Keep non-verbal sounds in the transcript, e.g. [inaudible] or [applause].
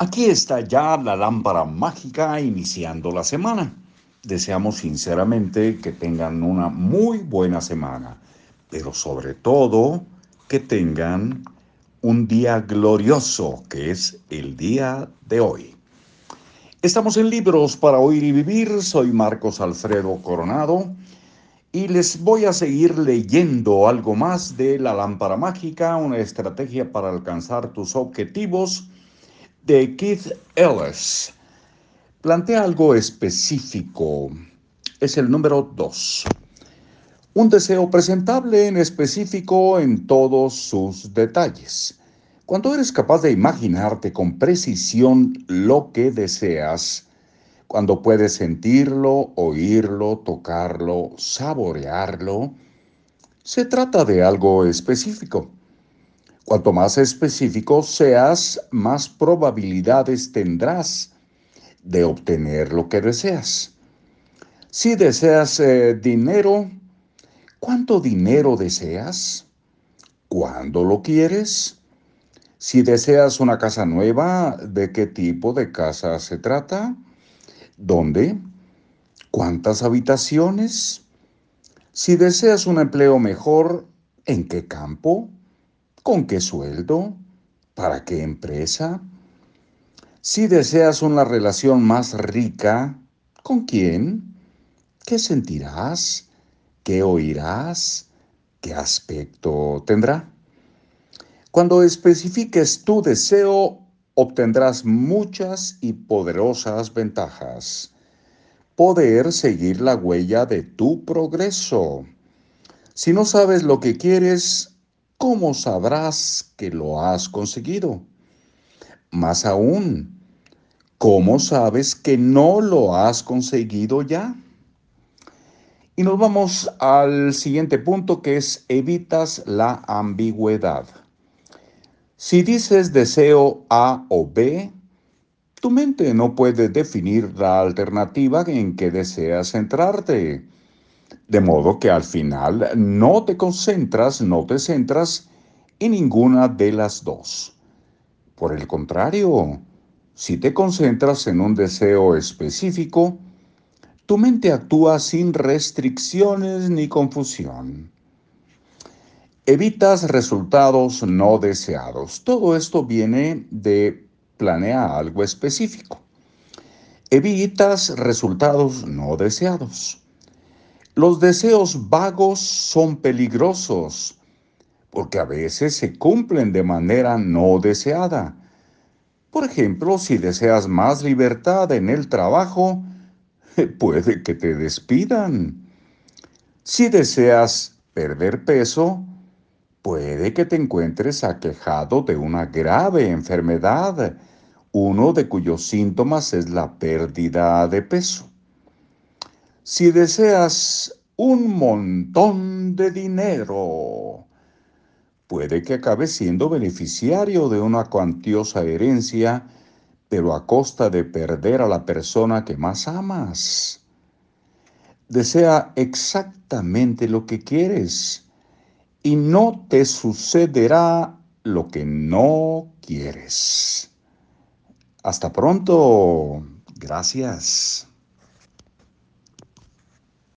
Aquí está ya la lámpara mágica iniciando la semana. Deseamos sinceramente que tengan una muy buena semana, pero sobre todo que tengan un día glorioso que es el día de hoy. Estamos en Libros para Oír y Vivir. Soy Marcos Alfredo Coronado y les voy a seguir leyendo algo más de La Lámpara Mágica, una estrategia para alcanzar tus objetivos de Keith Ellis. Plantea algo específico. Es el número 2. Un deseo presentable en específico en todos sus detalles. Cuando eres capaz de imaginarte con precisión lo que deseas, cuando puedes sentirlo, oírlo, tocarlo, saborearlo, se trata de algo específico. Cuanto más específico seas, más probabilidades tendrás de obtener lo que deseas. Si deseas eh, dinero, ¿cuánto dinero deseas? ¿Cuándo lo quieres? Si deseas una casa nueva, ¿de qué tipo de casa se trata? ¿Dónde? ¿Cuántas habitaciones? Si deseas un empleo mejor, ¿en qué campo? ¿Con qué sueldo? ¿Para qué empresa? Si deseas una relación más rica, ¿con quién? ¿Qué sentirás? ¿Qué oirás? ¿Qué aspecto tendrá? Cuando especifiques tu deseo, obtendrás muchas y poderosas ventajas. Poder seguir la huella de tu progreso. Si no sabes lo que quieres, ¿cómo sabrás que lo has conseguido? Más aún, ¿cómo sabes que no lo has conseguido ya? Y nos vamos al siguiente punto que es evitas la ambigüedad. Si dices deseo A o B, tu mente no puede definir la alternativa en que deseas centrarte. De modo que al final no te concentras, no te centras en ninguna de las dos. Por el contrario, si te concentras en un deseo específico, tu mente actúa sin restricciones ni confusión. Evitas resultados no deseados. Todo esto viene de planear algo específico. Evitas resultados no deseados. Los deseos vagos son peligrosos porque a veces se cumplen de manera no deseada. Por ejemplo, si deseas más libertad en el trabajo, [laughs] puede que te despidan. Si deseas perder peso, puede que te encuentres aquejado de una grave enfermedad, uno de cuyos síntomas es la pérdida de peso. Si deseas un montón de dinero, puede que acabes siendo beneficiario de una cuantiosa herencia, pero a costa de perder a la persona que más amas. Desea exactamente lo que quieres y no te sucederá lo que no quieres. Hasta pronto. Gracias.